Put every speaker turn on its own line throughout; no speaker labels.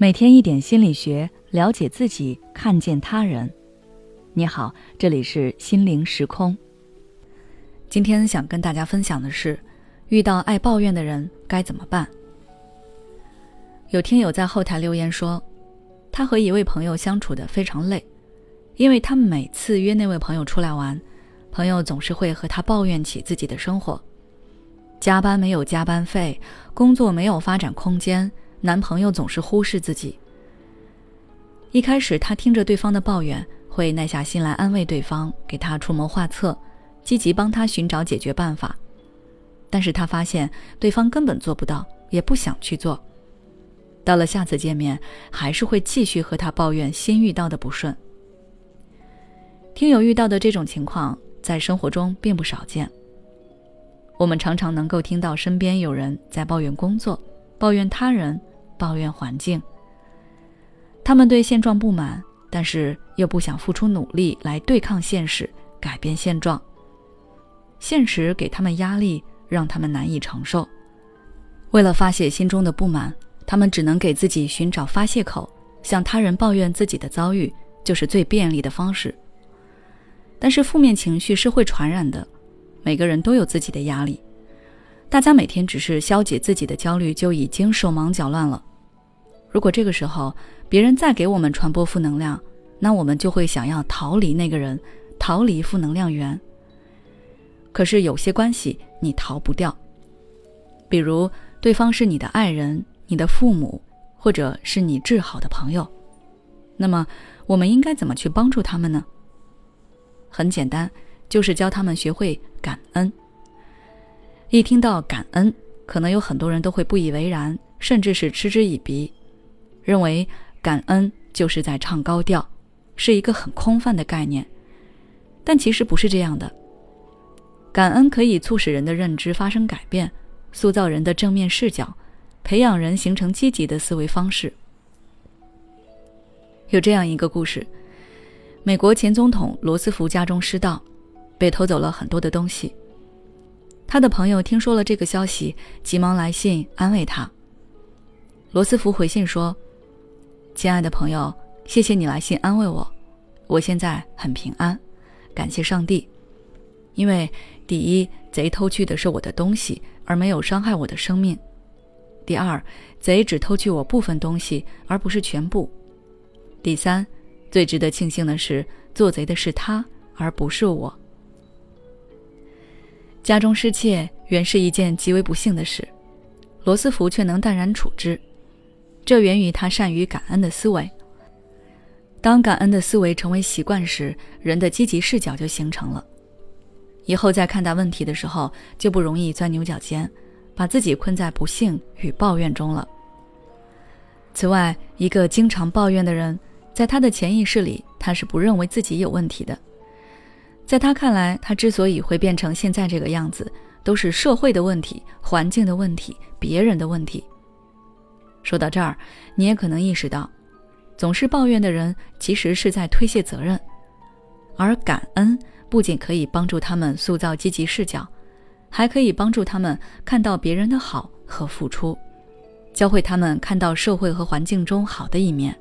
每天一点心理学，了解自己，看见他人。你好，这里是心灵时空。今天想跟大家分享的是，遇到爱抱怨的人该怎么办？有听友在后台留言说，他和一位朋友相处的非常累，因为他每次约那位朋友出来玩，朋友总是会和他抱怨起自己的生活，加班没有加班费，工作没有发展空间。男朋友总是忽视自己。一开始，他听着对方的抱怨，会耐下心来安慰对方，给他出谋划策，积极帮他寻找解决办法。但是他发现对方根本做不到，也不想去做。到了下次见面，还是会继续和他抱怨新遇到的不顺。听友遇到的这种情况，在生活中并不少见。我们常常能够听到身边有人在抱怨工作，抱怨他人。抱怨环境，他们对现状不满，但是又不想付出努力来对抗现实、改变现状。现实给他们压力，让他们难以承受。为了发泄心中的不满，他们只能给自己寻找发泄口，向他人抱怨自己的遭遇，就是最便利的方式。但是负面情绪是会传染的，每个人都有自己的压力，大家每天只是消解自己的焦虑，就已经手忙脚乱了。如果这个时候别人再给我们传播负能量，那我们就会想要逃离那个人，逃离负能量源。可是有些关系你逃不掉，比如对方是你的爱人、你的父母，或者是你至好的朋友，那么我们应该怎么去帮助他们呢？很简单，就是教他们学会感恩。一听到感恩，可能有很多人都会不以为然，甚至是嗤之以鼻。认为感恩就是在唱高调，是一个很空泛的概念，但其实不是这样的。感恩可以促使人的认知发生改变，塑造人的正面视角，培养人形成积极的思维方式。有这样一个故事：美国前总统罗斯福家中失盗，被偷走了很多的东西。他的朋友听说了这个消息，急忙来信安慰他。罗斯福回信说。亲爱的朋友，谢谢你来信安慰我，我现在很平安，感谢上帝。因为第一，贼偷去的是我的东西，而没有伤害我的生命；第二，贼只偷去我部分东西，而不是全部；第三，最值得庆幸的是，做贼的是他，而不是我。家中失窃原是一件极为不幸的事，罗斯福却能淡然处之。这源于他善于感恩的思维。当感恩的思维成为习惯时，人的积极视角就形成了。以后在看待问题的时候，就不容易钻牛角尖，把自己困在不幸与抱怨中了。此外，一个经常抱怨的人，在他的潜意识里，他是不认为自己有问题的。在他看来，他之所以会变成现在这个样子，都是社会的问题、环境的问题、别人的问题。说到这儿，你也可能意识到，总是抱怨的人其实是在推卸责任，而感恩不仅可以帮助他们塑造积极视角，还可以帮助他们看到别人的好和付出，教会他们看到社会和环境中好的一面。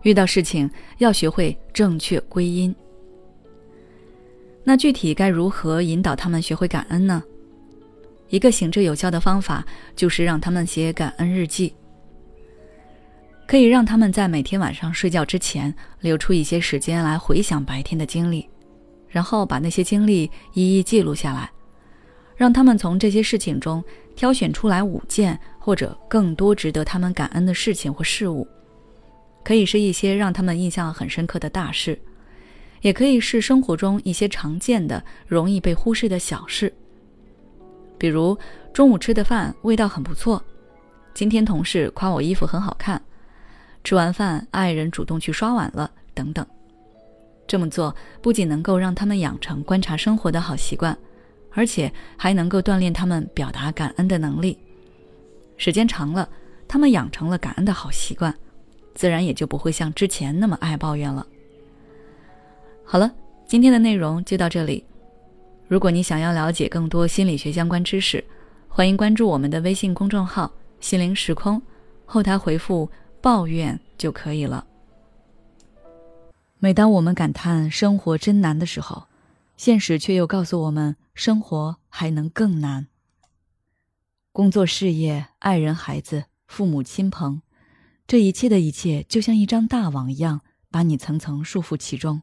遇到事情要学会正确归因。那具体该如何引导他们学会感恩呢？一个行之有效的方法就是让他们写感恩日记，可以让他们在每天晚上睡觉之前留出一些时间来回想白天的经历，然后把那些经历一一记录下来，让他们从这些事情中挑选出来五件或者更多值得他们感恩的事情或事物，可以是一些让他们印象很深刻的大事，也可以是生活中一些常见的、容易被忽视的小事。比如中午吃的饭味道很不错，今天同事夸我衣服很好看，吃完饭爱人主动去刷碗了，等等。这么做不仅能够让他们养成观察生活的好习惯，而且还能够锻炼他们表达感恩的能力。时间长了，他们养成了感恩的好习惯，自然也就不会像之前那么爱抱怨了。好了，今天的内容就到这里。如果你想要了解更多心理学相关知识，欢迎关注我们的微信公众号“心灵时空”，后台回复抱怨就可以了。每当我们感叹生活真难的时候，现实却又告诉我们，生活还能更难。工作、事业、爱人、孩子、父母亲朋，这一切的一切，就像一张大网一样，把你层层束缚其中。